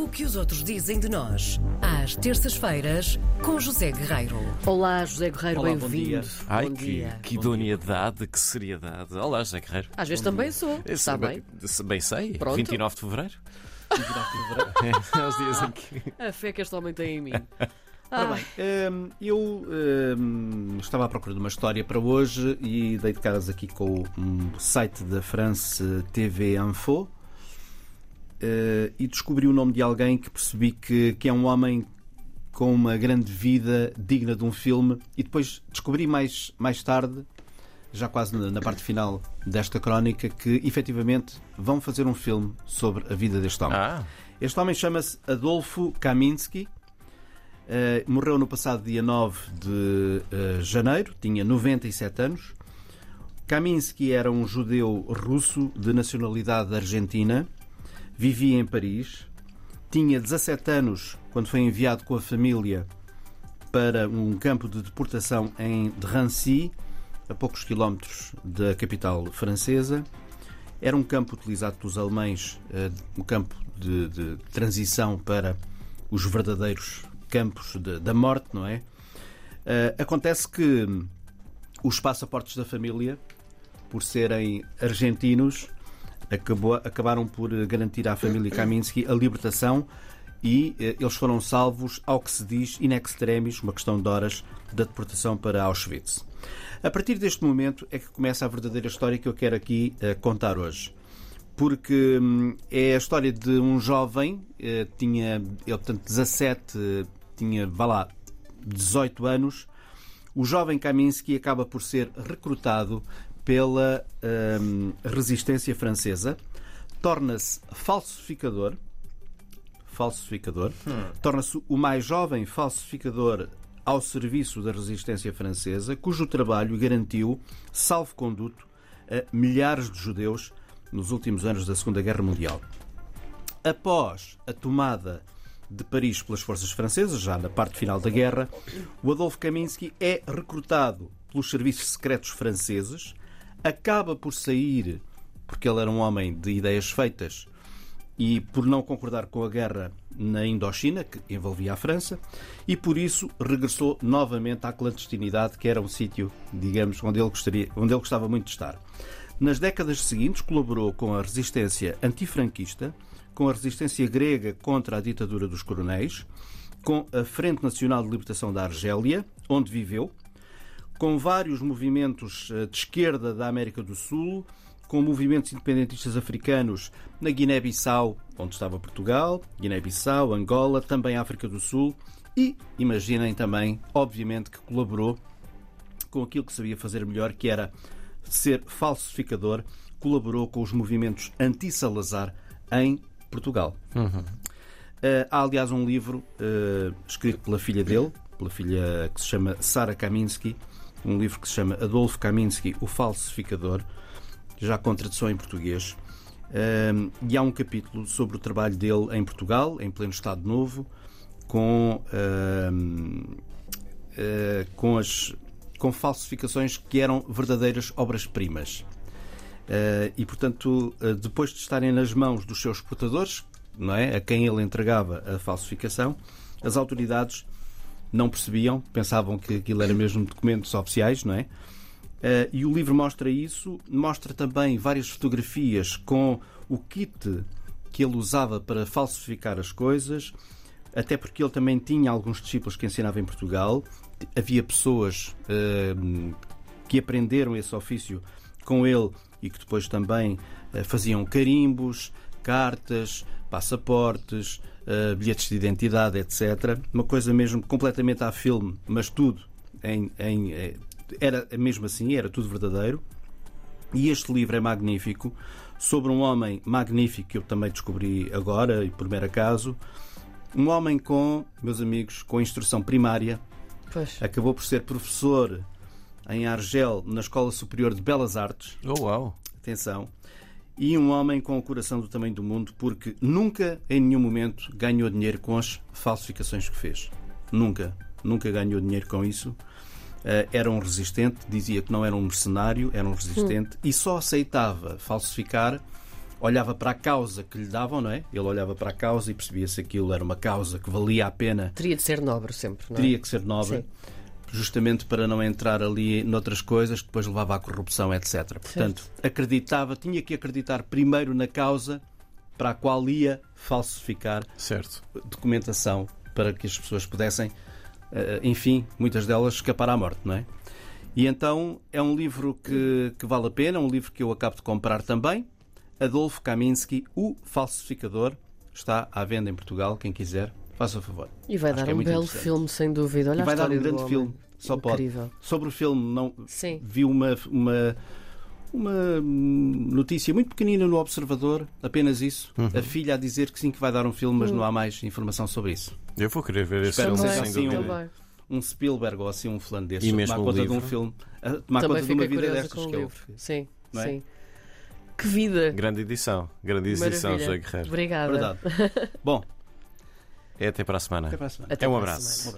O que os outros dizem de nós, às terças-feiras, com José Guerreiro. Olá, José Guerreiro, Olá, bom bem-vindo. dia. Ai, Bom que, dia. que idoneidade, que seriedade. Olá, José Guerreiro. Às vezes também sou, Esse- está bem? se- Bem sei. Pronto. 29 de fevereiro. 29 de fevereiro. É os dias em que. A fé que este homem tem em mim. Ora Ah, bem, hum, eu hum, estava à procura de uma história para hoje e dei de caras aqui com o um site da France TV Info eh, e descobri o nome de alguém que percebi que, que é um homem com uma grande vida digna de um filme e depois descobri mais, mais tarde, já quase na, na parte final desta crónica, que efetivamente vão fazer um filme sobre a vida deste homem. Ah, Este homem chama-se Adolfo Kaminsky. Eh, morreu no passado dia 9 de eh, janeiro, tinha 97 anos. Kaminsky era um judeu russo de nacionalidade argentina, vivia em Paris, tinha 17 anos quando foi enviado com a família para um campo de deportação em Drancy, a poucos quilómetros da capital francesa. Era um campo utilizado pelos alemães, eh, um campo de, de transição para os verdadeiros campos de- da morte, não é? Eh, acontece que os passaportes da família, por serem argentinos, acabou- acabaram por garantir à família Kaminsky a libertação e eh, eles foram salvos, ao que se diz, in extremis, uma questão de horas, da deportação para Auschwitz. A partir deste momento é que começa a verdadeira história que eu quero aqui eh, contar hoje. Porque hum, é a história de um jovem, eh, tinha, ele, portanto, 17, eh, tinha, vá lá, 18 anos. O jovem Kaminsky acaba por ser recrutado pela hum, resistência francesa, torna-se falsificador, falsificador, torna-se o mais jovem falsificador ao serviço da resistência francesa, cujo trabalho garantiu salvo-conduto a milhares de judeus nos últimos anos da Segunda Guerra Mundial. Após a tomada de Paris pelas forças francesas, já na parte final da guerra, o Adolfo Kaminsky é recrutado pelos serviços secretos franceses, acaba por sair, porque ele era um homem de ideias feitas, e por não concordar com a guerra na Indochina, que envolvia a França, e por isso regressou novamente à clandestinidade, que era um sítio, digamos, onde ele, gostaria, onde ele gostava muito de estar. Nas décadas seguintes, colaborou com a resistência antifranquista, com a resistência grega contra a ditadura dos coronéis, com a Frente Nacional de Libertação da Argélia, onde viveu, com vários movimentos eh, de esquerda da América do Sul, com movimentos independentistas africanos na Guiné-Bissau, onde estava Portugal, Guiné-Bissau, Angola, também África do Sul e, imaginem também, obviamente, que colaborou com aquilo que sabia fazer melhor, que era ser falsificador, colaborou com os movimentos anti-Salazar em Portugal. Eh, há, aliás, um livro eh, escrito pela filha dele, pela filha que se chama Sara Kaminsky, um livro que se chama Adolfo Kaminsky, o Falsificador, já com tradução em português. E há um capítulo sobre o trabalho dele em Portugal, em pleno Estado Novo, com, eh, com, as, com falsificações que eram verdadeiras obras-primas. Eh, e, portanto, eh, depois de estarem nas mãos dos seus portadores, não é, a quem ele entregava a falsificação, as autoridades não percebiam, pensavam que aquilo era mesmo documentos oficiais, não é? Eh, e o livro mostra isso, mostra também várias fotografias com o kit que ele usava para falsificar as coisas, até porque ele também tinha alguns discípulos que ensinava em Portugal. Havia pessoas eh, que aprenderam esse ofício com ele e que depois também eh, faziam carimbos, cartas, passaportes, eh, bilhetes de identidade, etc. Uma coisa mesmo completamente a filme, mas tudo em, em, eh, era mesmo assim, era tudo verdadeiro. E este livro é magnífico, sobre um homem magnífico que eu também descobri agora e por mero acaso. Um homem com, meus amigos, com instrução primária, pois. acabou por ser professor em Argel, na Escola Superior de Belas Artes. oh, uau. Atenção. E um homem com o coração do tamanho do mundo, porque nunca, em nenhum momento, ganhou dinheiro com as falsificações que fez. Nunca. Nunca ganhou dinheiro com isso. Eh, era um resistente, dizia que não era um mercenário, era um resistente e só aceitava falsificar olhava para a causa que lhe davam, não é? Ele olhava para a causa e percebia se aquilo era uma causa que valia a pena, Teria de ser nobre sempre, não é? teria que ser nobre, Sim. Justamente para não entrar ali noutras coisas que depois levava à corrupção, etc. Portanto, acreditava, tinha que acreditar primeiro na causa para a qual ia falsificar Certo. documentação para que as pessoas pudessem, eh, enfim, muitas delas escapar à morte, não é? E então é um livro que, que vale a pena, um livro que eu acabo de comprar também. Adolfo Kaminski, O Falsificador, está à venda em Portugal, quem quiser, faça favor. E vai Acho dar é um belo filme, sem dúvida. Olha E vai a dar um grande filme, só pode. Incrível. Sobre o filme, não Sim. vi uma, uma, uma notícia muito pequenina no Observador, apenas isso. A filha a dizer que sim, que vai dar um filme, mas não há mais informação sobre isso. Eu vou querer ver esse Espero filme, assim um- dúvida. Também. um Spielberg ou assim um fulano desses, E tomar o conta de um livro? filme, a tomar Também conta de uma vida destas o que é o livro. Sim, não é? sim. Que vida. Grande edição. Grande edição, Maravilha. José Guerreiro. Obrigada. Verdade. Bom, É até para a semana. até para a semana. Até É um abraço.